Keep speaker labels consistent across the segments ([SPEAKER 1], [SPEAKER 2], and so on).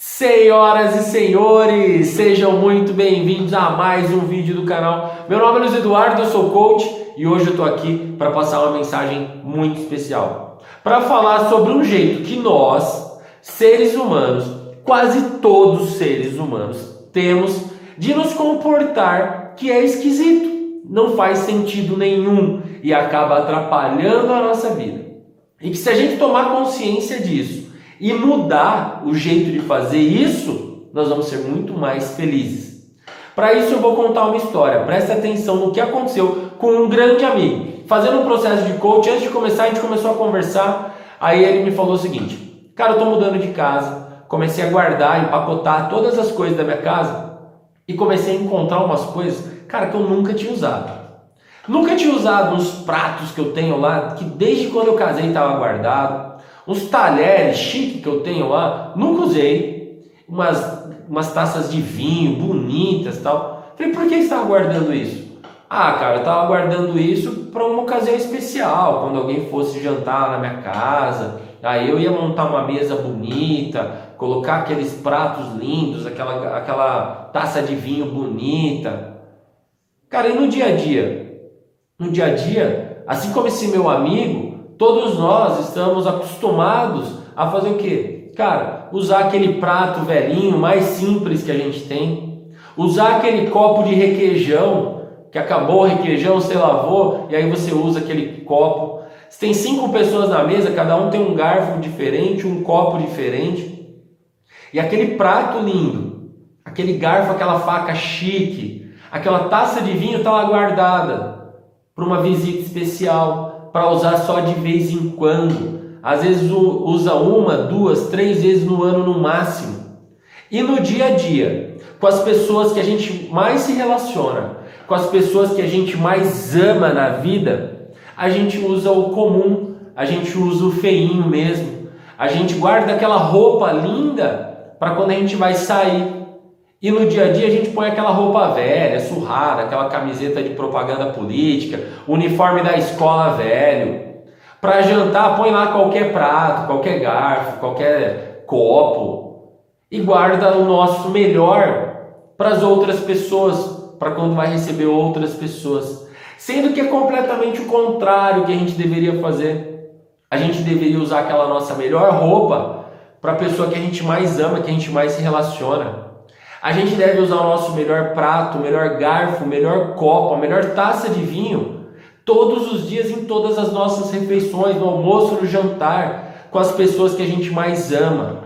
[SPEAKER 1] Senhoras e senhores, sejam muito bem-vindos a mais um vídeo do canal. Meu nome é Luiz Eduardo, eu sou coach e hoje eu estou aqui para passar uma mensagem muito especial. Para falar sobre um jeito que nós, seres humanos, quase todos seres humanos, temos de nos comportar que é esquisito, não faz sentido nenhum e acaba atrapalhando a nossa vida. E que se a gente tomar consciência disso, e mudar o jeito de fazer isso, nós vamos ser muito mais felizes. Para isso eu vou contar uma história. Preste atenção no que aconteceu com um grande amigo. Fazendo um processo de coach, antes de começar, a gente começou a conversar. Aí ele me falou o seguinte: Cara, eu estou mudando de casa. Comecei a guardar, empacotar todas as coisas da minha casa e comecei a encontrar umas coisas, cara, que eu nunca tinha usado. Nunca tinha usado uns pratos que eu tenho lá, que desde quando eu casei estava guardado uns talheres chique que eu tenho lá, nunca usei, umas, umas taças de vinho bonitas tal. Falei, por que você estava guardando isso? Ah, cara, eu estava guardando isso para uma ocasião especial, quando alguém fosse jantar na minha casa, aí eu ia montar uma mesa bonita, colocar aqueles pratos lindos, aquela, aquela taça de vinho bonita. Cara, e no dia a dia? No dia a dia, assim como esse meu amigo, Todos nós estamos acostumados a fazer o quê? Cara, usar aquele prato velhinho mais simples que a gente tem, usar aquele copo de requeijão que acabou o requeijão, você lavou e aí você usa aquele copo. Se tem cinco pessoas na mesa, cada um tem um garfo diferente, um copo diferente. E aquele prato lindo, aquele garfo, aquela faca chique, aquela taça de vinho está lá guardada para uma visita especial para usar só de vez em quando. Às vezes usa uma, duas, três vezes no ano no máximo. E no dia a dia, com as pessoas que a gente mais se relaciona, com as pessoas que a gente mais ama na vida, a gente usa o comum, a gente usa o feinho mesmo. A gente guarda aquela roupa linda para quando a gente vai sair. E no dia a dia a gente põe aquela roupa velha, surrada, aquela camiseta de propaganda política, uniforme da escola velho. Para jantar, põe lá qualquer prato, qualquer garfo, qualquer copo e guarda o nosso melhor para as outras pessoas, para quando vai receber outras pessoas. Sendo que é completamente o contrário que a gente deveria fazer. A gente deveria usar aquela nossa melhor roupa para a pessoa que a gente mais ama, que a gente mais se relaciona. A gente deve usar o nosso melhor prato, melhor garfo, melhor copo, a melhor taça de vinho todos os dias em todas as nossas refeições, no almoço, no jantar, com as pessoas que a gente mais ama.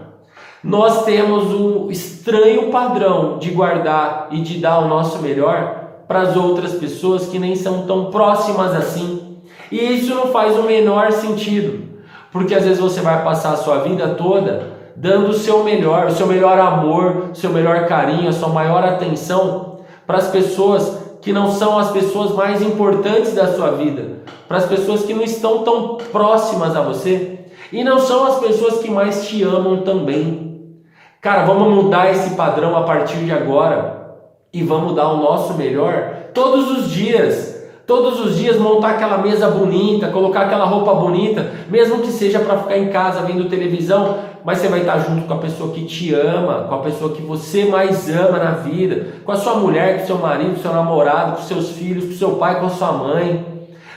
[SPEAKER 1] Nós temos um estranho padrão de guardar e de dar o nosso melhor para as outras pessoas que nem são tão próximas assim. E isso não faz o menor sentido, porque às vezes você vai passar a sua vida toda dando o seu melhor, o seu melhor amor, o seu melhor carinho, a sua maior atenção para as pessoas que não são as pessoas mais importantes da sua vida, para as pessoas que não estão tão próximas a você e não são as pessoas que mais te amam também. Cara, vamos mudar esse padrão a partir de agora e vamos dar o nosso melhor todos os dias Todos os dias montar aquela mesa bonita, colocar aquela roupa bonita, mesmo que seja para ficar em casa vendo televisão, mas você vai estar junto com a pessoa que te ama, com a pessoa que você mais ama na vida, com a sua mulher, com o seu marido, com o seu namorado, com seus filhos, com seu pai, com a sua mãe.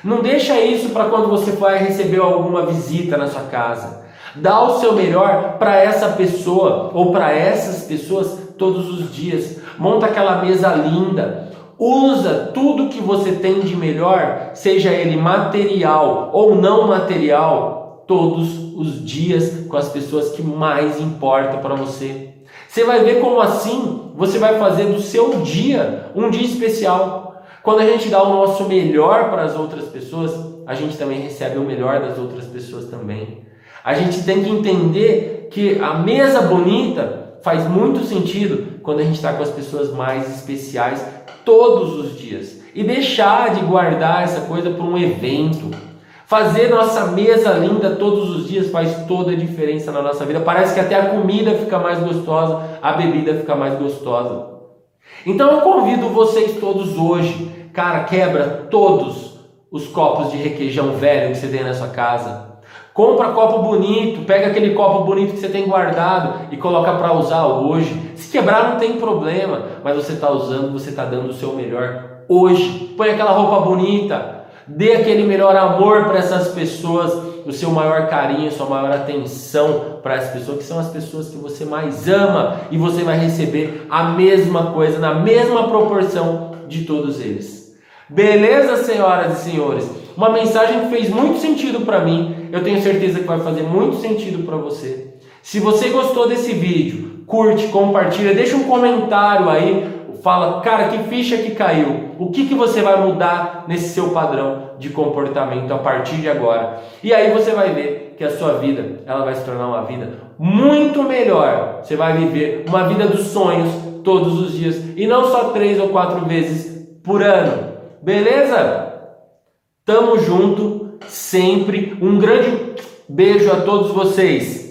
[SPEAKER 1] Não deixa isso para quando você vai receber alguma visita na sua casa. Dá o seu melhor para essa pessoa ou para essas pessoas todos os dias. Monta aquela mesa linda, Usa tudo que você tem de melhor, seja ele material ou não material, todos os dias com as pessoas que mais importam para você. Você vai ver como assim você vai fazer do seu dia um dia especial. Quando a gente dá o nosso melhor para as outras pessoas, a gente também recebe o melhor das outras pessoas também. A gente tem que entender que a mesa bonita faz muito sentido quando a gente está com as pessoas mais especiais todos os dias e deixar de guardar essa coisa para um evento. Fazer nossa mesa linda todos os dias faz toda a diferença na nossa vida. Parece que até a comida fica mais gostosa, a bebida fica mais gostosa. Então eu convido vocês todos hoje, cara, quebra todos os copos de requeijão velho que você tem na sua casa. Compra copo bonito, pega aquele copo bonito que você tem guardado e coloca para usar hoje. Se quebrar não tem problema, mas você está usando, você está dando o seu melhor hoje. Põe aquela roupa bonita, dê aquele melhor amor para essas pessoas, o seu maior carinho, sua maior atenção para as pessoas que são as pessoas que você mais ama e você vai receber a mesma coisa na mesma proporção de todos eles. Beleza, senhoras e senhores? Uma mensagem que fez muito sentido para mim, eu tenho certeza que vai fazer muito sentido para você. Se você gostou desse vídeo, curte, compartilha, deixa um comentário aí, fala, cara, que ficha que caiu? O que, que você vai mudar nesse seu padrão de comportamento a partir de agora? E aí você vai ver que a sua vida, ela vai se tornar uma vida muito melhor. Você vai viver uma vida dos sonhos todos os dias e não só três ou quatro vezes por ano. Beleza? Tamo junto sempre. Um grande beijo a todos vocês.